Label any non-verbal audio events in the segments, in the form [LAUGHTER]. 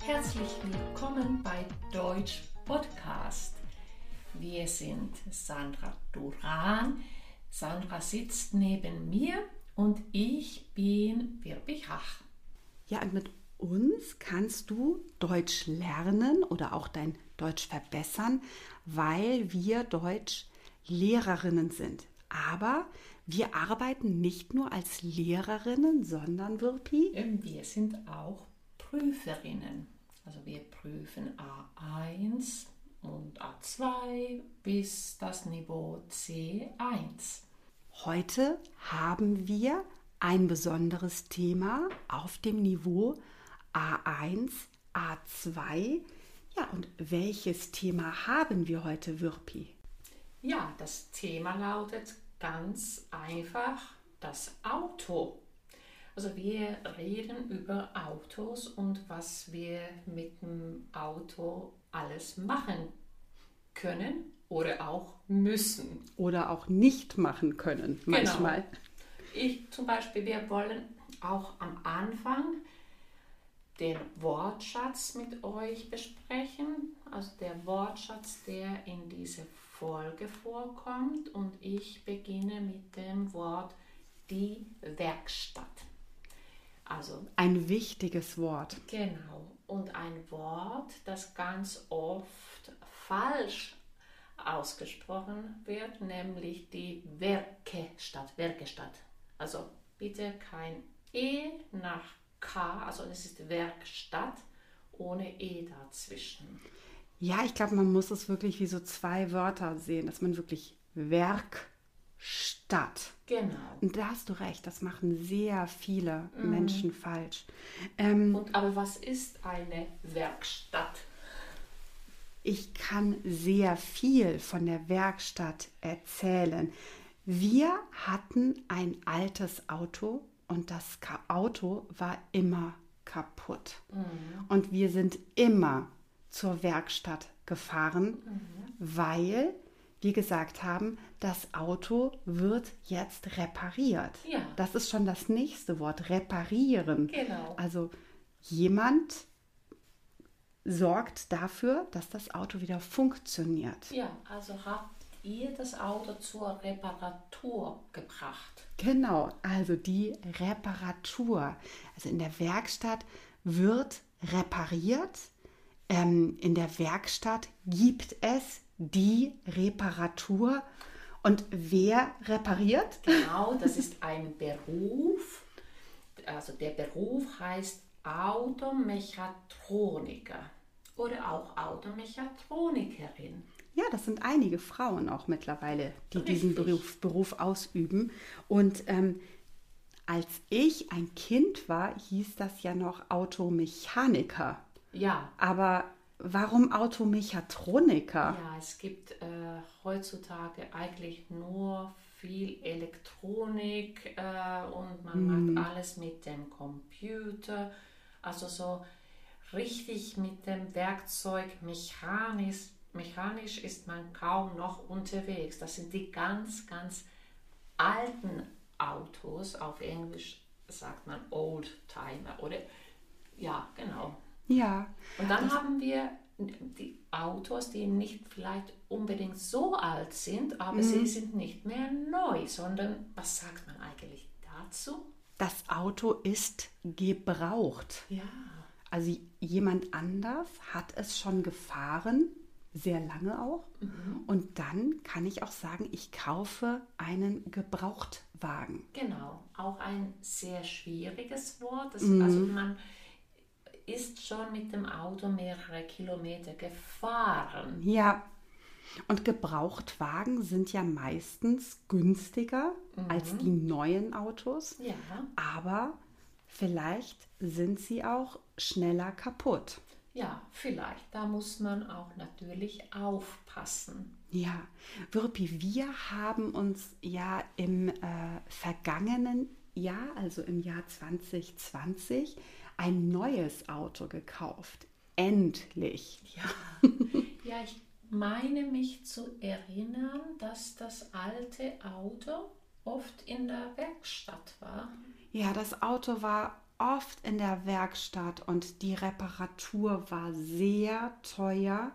Herzlich willkommen bei Deutsch Podcast. Wir sind Sandra Duran. Sandra sitzt neben mir und ich bin Wirbi Hach. Ja, und mit uns kannst du Deutsch lernen oder auch dein Deutsch verbessern, weil wir Deutsch Lehrerinnen sind. Aber wir arbeiten nicht nur als Lehrerinnen, sondern Wirpi. Wir sind auch Prüferinnen. Also wir prüfen A1 und A2 bis das Niveau C1. Heute haben wir ein besonderes Thema auf dem Niveau A1, A2. Ja, und welches Thema haben wir heute, Wirpi? Ja, das Thema lautet ganz einfach das Auto. Also wir reden über Autos und was wir mit dem Auto alles machen können oder auch müssen. Oder auch nicht machen können, Genau. manchmal. Ich zum Beispiel, wir wollen auch am Anfang den Wortschatz mit euch besprechen. Der Wortschatz, der in dieser Folge vorkommt. Und ich beginne mit dem Wort die Werkstatt. Also Ein wichtiges Wort. Genau. Und ein Wort, das ganz oft falsch ausgesprochen wird, nämlich die Werkestatt. Werkestatt. Also bitte kein E nach K, also es ist Werkstatt ohne E dazwischen. Ja, ich glaube, man muss es wirklich wie so zwei Wörter sehen, dass man wirklich Werkstatt. Genau. Und da hast du recht, das machen sehr viele Menschen falsch. Ähm, Und aber was ist eine Werkstatt? ich kann sehr viel von der Werkstatt erzählen. Wir hatten ein altes Auto und das Auto war immer kaputt. Und wir sind immer zur Werkstatt gefahren, weil wir gesagt haben, das Auto wird jetzt repariert. Ja. Das ist schon das nächste Wort, reparieren. Genau. Also jemand sorgt dafür, dass das Auto wieder funktioniert. Ja, also habt ihr das Auto zur Reparatur gebracht? Genau, also die Reparatur. Also in der Werkstatt wird repariert. Ähm, in der Werkstatt gibt es die Reparatur. Und wer repariert? Genau, das ist ein Beruf. Also der Beruf heißt Automechatroniker oder auch Automechatronikerin. Ja, das sind einige Frauen auch mittlerweile, die diesen Richtig. Beruf, Beruf ausüben. Und ähm, als ich ein Kind war, hieß das ja noch Automechaniker. Ja, Aber warum Automechatroniker? ja, es gibt äh, heutzutage eigentlich nur viel Elektronik äh, und man macht alles mit dem Computer. Also so richtig mit dem Werkzeug mechanisch, mechanisch ist man kaum noch unterwegs. Das sind die ganz, ganz alten Autos. Auf Englisch sagt man Oldtimer oder ja, genau. Ja, Und dann haben wir die Autos, die nicht vielleicht unbedingt so alt sind, aber sie sind nicht mehr neu, sondern was sagt man eigentlich dazu? das Auto ist gebraucht. Ja, Also jemand anders hat es schon gefahren, sehr lange auch. Und dann kann ich auch sagen, ich kaufe einen Gebrauchtwagen. genau. Auch ein sehr schwieriges Wort. Das, Also man ist schon mit dem Auto mehrere Kilometer gefahren. Ja. Und Gebrauchtwagen sind ja meistens günstiger als die neuen Autos. Ja, Aber vielleicht sind sie auch schneller kaputt. ja, vielleicht. Da muss man auch natürlich aufpassen. Ja, Wirpi, wir haben uns ja im äh, vergangenen Jahr, also im Jahr 2020, ein neues Auto gekauft. Endlich. Ja, ja, ich meine mich zu erinnern, dass das alte Auto oft in der Werkstatt war. Ja, das Auto war oft in der Werkstatt und die Reparatur war sehr teuer.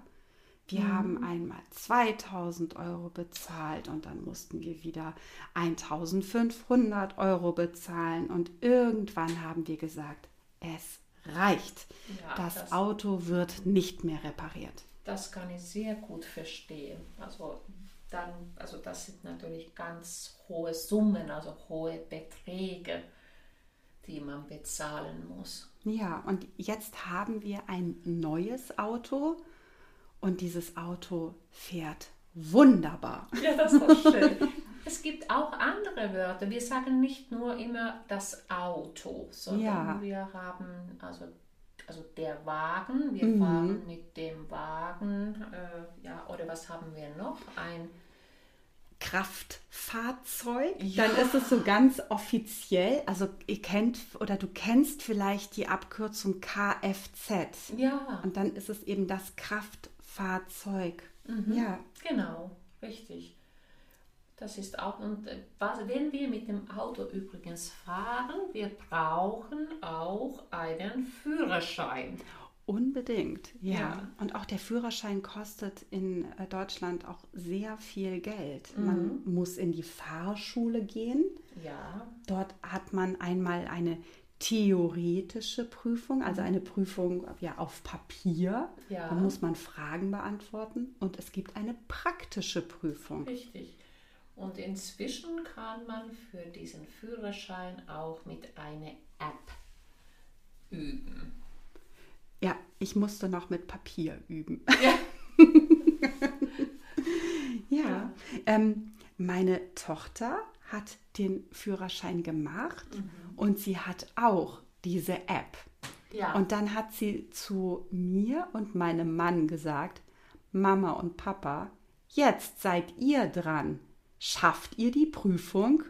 Wir mhm. haben einmal 2000 Euro bezahlt und dann mussten wir wieder 1500 Euro bezahlen und irgendwann haben wir gesagt, es reicht. Ja, das, das Auto wird nicht mehr repariert. Das kann ich sehr gut verstehen. Also dann, also das sind natürlich ganz hohe Summen, also hohe Beträge, die man bezahlen muss. Ja, und jetzt haben wir ein neues Auto und dieses Auto fährt wunderbar. Ja, das ist schön. [LAUGHS] es gibt auch andere Wörter. Wir sagen nicht nur immer das Auto, sondern ja. wir haben also, also der Wagen. Wir mhm. fahren mit dem Wagen. Äh, ja, oder was haben wir noch? Ein Kraftfahrzeug, ja. dann ist es so ganz offiziell. Also ihr kennt oder du kennst vielleicht die Abkürzung Kfz. Ja. Und dann ist es eben das Kraftfahrzeug. Mhm. Ja. Genau, richtig. Das ist auch, und äh, was, wenn wir mit dem Auto übrigens fahren, wir brauchen auch einen Führerschein. Unbedingt, ja. ja. Und auch der Führerschein kostet in äh, Deutschland auch sehr viel Geld. Mhm. Man muss in die Fahrschule gehen. Ja. Dort hat man einmal eine theoretische Prüfung, also eine Prüfung ja, auf Papier. Ja. Da muss man Fragen beantworten. Und es gibt eine praktische Prüfung. Richtig. Und inzwischen kann man für diesen Führerschein auch mit einer App üben. Ja, ich musste noch mit Papier üben. Ja. [LAUGHS] ja. ja. Ähm, meine Tochter hat den Führerschein gemacht mhm. Und sie hat auch diese App. Ja. Und dann hat sie zu mir und meinem Mann gesagt, Mama und Papa, jetzt seid ihr dran. Schafft ihr die Prüfung?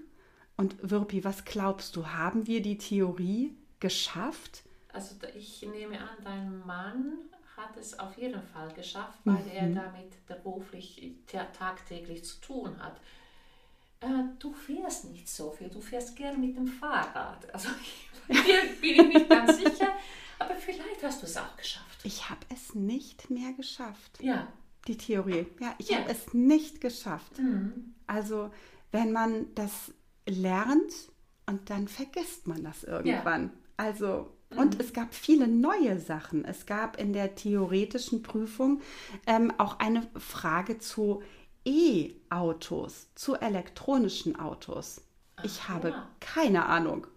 Und Wirpi, was glaubst du, haben wir die Theorie geschafft? Also ich nehme an, dein Mann hat es auf jeden Fall geschafft, weil mhm. er damit beruflich tagtäglich zu tun hat. Äh, du fährst nicht so viel, du fährst gern mit dem Fahrrad. Also [LAUGHS] hier bin ich nicht ganz sicher, aber vielleicht hast du es auch geschafft. Ich habe es nicht mehr geschafft. Ja. Die Theorie. Ja, ich ja. habe es nicht geschafft. Mhm. Also wenn man das lernt und dann vergisst man das irgendwann. Ja. Also und mhm. es gab viele neue Sachen. Es gab in der theoretischen Prüfung ähm, auch eine Frage zu E-Autos, zu elektronischen Autos. Ich Ach, habe ja. keine Ahnung.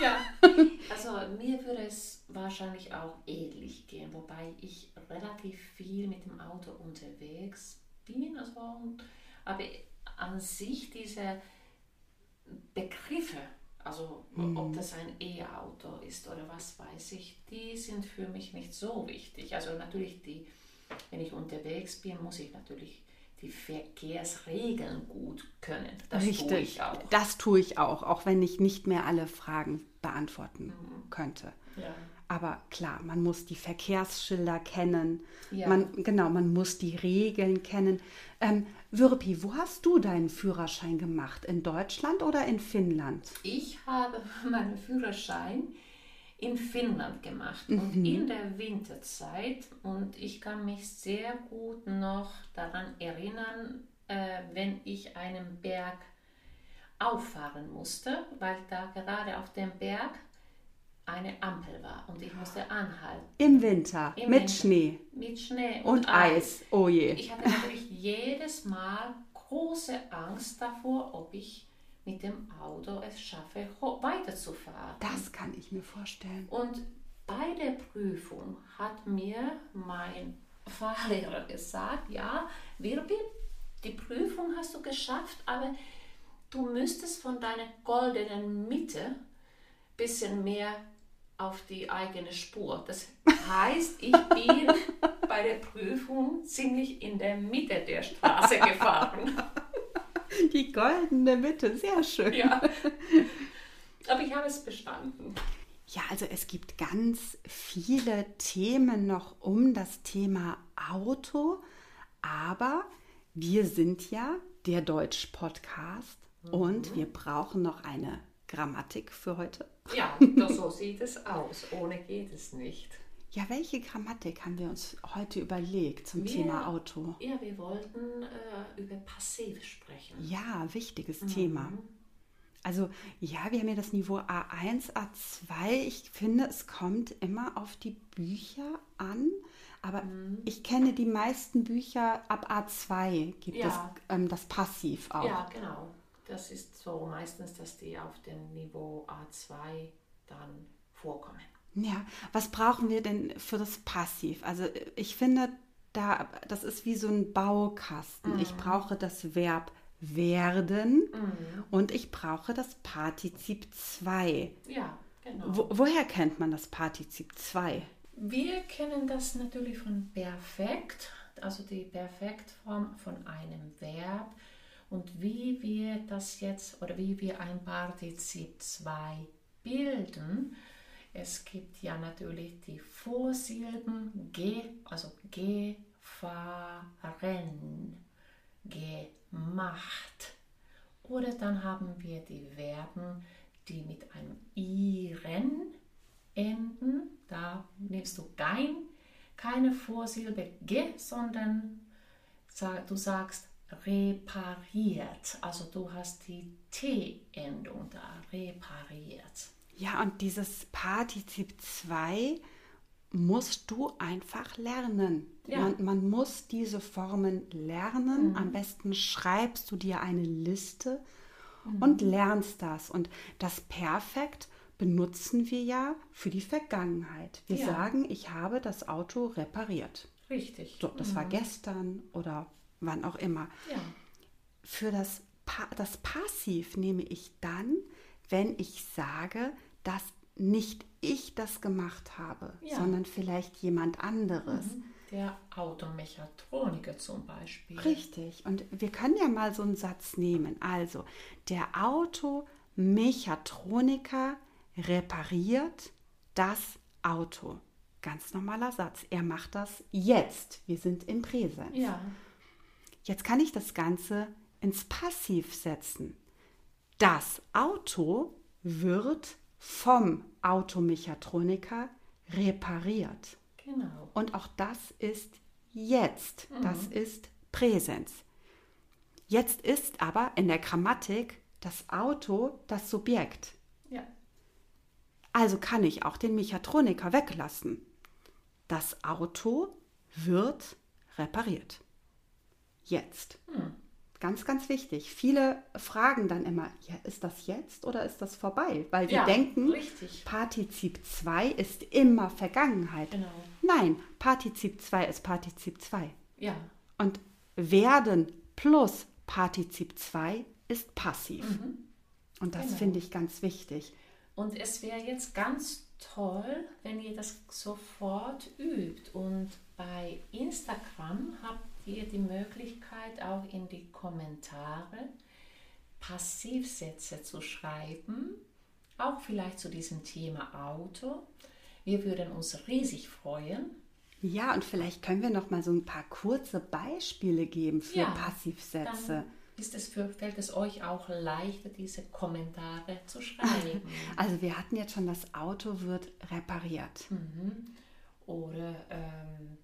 Ja, [LAUGHS] also mir würde es wahrscheinlich auch ähnlich gehen, wobei ich relativ viel mit dem Auto unterwegs bin. Also, aber an sich diese Begriffe, also mhm. ob das ein E-Auto ist oder was weiß ich, die sind für mich nicht so wichtig. Also natürlich, die, wenn ich unterwegs bin, muss ich natürlich die Verkehrsregeln gut können. Das Richtig. tue ich auch. Das tue ich auch, auch wenn ich nicht mehr alle Fragen beantworten mhm. könnte. Ja. Aber klar, man muss die Verkehrsschilder kennen. Ja. Man, genau, man muss die Regeln kennen. Ähm, Wirpi, wo hast du deinen Führerschein gemacht? In Deutschland oder in Finnland? Ich habe [LAUGHS] meinen Führerschein in Finnland gemacht mhm. und in der Winterzeit. Und ich kann mich sehr gut noch daran erinnern, äh, wenn ich einen Berg auffahren musste, weil da gerade auf dem Berg eine Ampel war und ich musste anhalten. Im Winter, Im mit Winter. Schnee. Mit Schnee und, und Eis. Eis. Oh je. Ich hatte natürlich jedes Mal große Angst davor, ob ich mit dem Auto es schaffe, weiterzufahren. Das kann ich mir vorstellen. Und bei der Prüfung hat mir mein Fahrlehrer gesagt, ja, Wirbi, die Prüfung hast du geschafft, aber du müsstest von deiner goldenen Mitte ein bisschen mehr auf die eigene Spur. Das heißt, ich bin [LAUGHS] bei der Prüfung ziemlich in der Mitte der Straße gefahren. [LAUGHS] Die goldene Mitte, sehr schön. Ja. Aber ich habe es bestanden. Ja, also es gibt ganz viele Themen noch um das Thema Auto, aber wir sind ja der Deutsch-Podcast Und wir brauchen noch eine Grammatik für heute. Ja, [LAUGHS] so sieht es aus. Ohne geht es nicht. Ja, welche Grammatik haben wir uns heute überlegt zum Wir- Thema Auto? Ja, wir wollten äh, über Passiv sprechen. Ja, wichtiges Thema. Also ja, wir haben ja das Niveau A1, A2. Ich finde, es kommt immer auf die Bücher an. Aber ich kenne die meisten Bücher ab A2 gibt Ja. es ähm, das Passiv auch. Ja, genau. Das ist so meistens, dass die auf dem Niveau A2 dann vorkommen. Ja, was brauchen wir denn für das Passiv? Also ich finde, da, das ist wie so ein Baukasten. Ich brauche das Verb werden und ich brauche das Partizip 2. Ja, genau. Wo, woher kennt man das Partizip 2? Wir kennen das natürlich von perfekt, also die Perfektform von einem Verb. Und wie wir das jetzt oder wie wir ein Partizip 2 bilden, es gibt ja natürlich die Vorsilben ge, also gefahren, gemacht. Oder dann haben wir die Verben, die mit einem iren enden. Da nimmst du kein, keine Vorsilbe ge, sondern du sagst repariert. Also du hast die T-Endung da, repariert. Ja, und dieses Partizip 2 musst du einfach lernen. Ja. Man, man muss diese Formen lernen. Am besten schreibst du dir eine Liste und lernst das. Und das Perfekt benutzen wir ja für die Vergangenheit. Wir Ja. sagen, ich habe das Auto repariert. Richtig. So, das war gestern oder wann auch immer. Ja. Für das, pa das Passiv nehme ich dann, wenn ich sage, dass nicht ich das gemacht habe, Ja. sondern vielleicht jemand anderes. Der Automechatroniker zum Beispiel. Richtig. Und wir können ja mal so einen Satz nehmen. Also, der Automechatroniker repariert das Auto. Ganz normaler Satz. Er macht das jetzt. Wir sind im Präsens. Ja. Jetzt kann ich das Ganze ins Passiv setzen. Das Auto wird vom Automechatroniker repariert. Genau. Und auch das ist jetzt. Das ist Präsens. Jetzt ist aber in der Grammatik das Auto das Subjekt. Ja. Also kann ich auch den Mechatroniker weglassen. Das Auto wird repariert. Jetzt. Ganz, ganz wichtig. Viele fragen dann immer, ja, ist das jetzt oder ist das vorbei? Weil sie Ja, denken, richtig. Partizip 2 ist immer Vergangenheit. Genau. Nein, Partizip 2 ist Partizip 2. Ja. Und werden plus Partizip 2 ist passiv. Und das Genau. finde ich ganz wichtig. Und es wäre jetzt ganz toll, wenn ihr das sofort übt. Und bei Instagram habt ihr die Möglichkeit, auch in die Kommentare Passivsätze zu schreiben, auch vielleicht zu diesem Thema Auto. Wir würden uns riesig freuen. Ja, und vielleicht können wir noch mal so ein paar kurze Beispiele geben für Ja, Passivsätze. Ist es für, fällt es euch auch leichter, diese Kommentare zu schreiben. [LAUGHS] Also wir hatten jetzt schon, das Auto wird repariert. Oder ähm,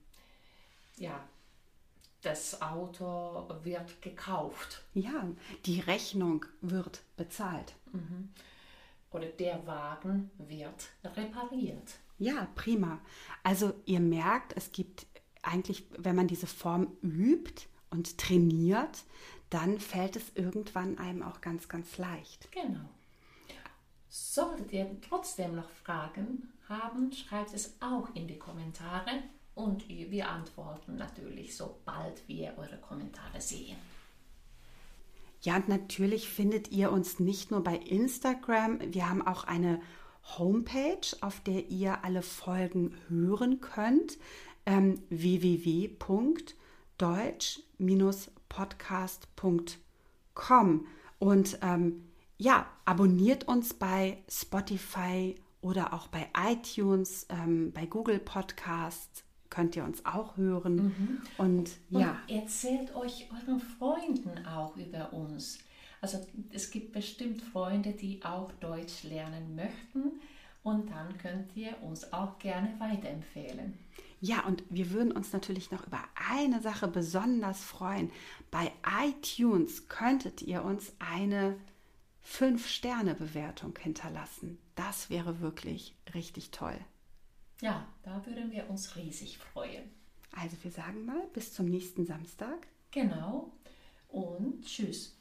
ja, das Auto wird gekauft. Ja, die Rechnung wird bezahlt. Oder der Wagen wird repariert. Ja, prima. Also ihr merkt, es gibt eigentlich, wenn man diese Form übt und trainiert, dann fällt es irgendwann einem auch ganz, ganz leicht. Genau. Solltet ihr trotzdem noch Fragen haben, schreibt es auch in die Kommentare und wir antworten natürlich, sobald wir eure Kommentare sehen. Ja, und natürlich findet ihr uns nicht nur bei Instagram, wir haben auch eine Homepage, auf der ihr alle Folgen hören könnt, ähm, www.deutsch-podcast.com. Und ähm, ja, abonniert uns bei Spotify oder auch bei iTunes, ähm, bei Google Podcasts könnt ihr uns auch hören. Und Und ja. erzählt euch euren Freunden auch über uns. Also es gibt bestimmt Freunde, die auch Deutsch lernen möchten und dann könnt ihr uns auch gerne weiterempfehlen. Ja, und wir würden uns natürlich noch über eine Sache besonders freuen. Bei iTunes könntet ihr uns eine 5-Sterne-Bewertung hinterlassen. Das wäre wirklich richtig toll. Ja, da würden wir uns riesig freuen. Also wir sagen mal bis zum nächsten Samstag. Genau und tschüss.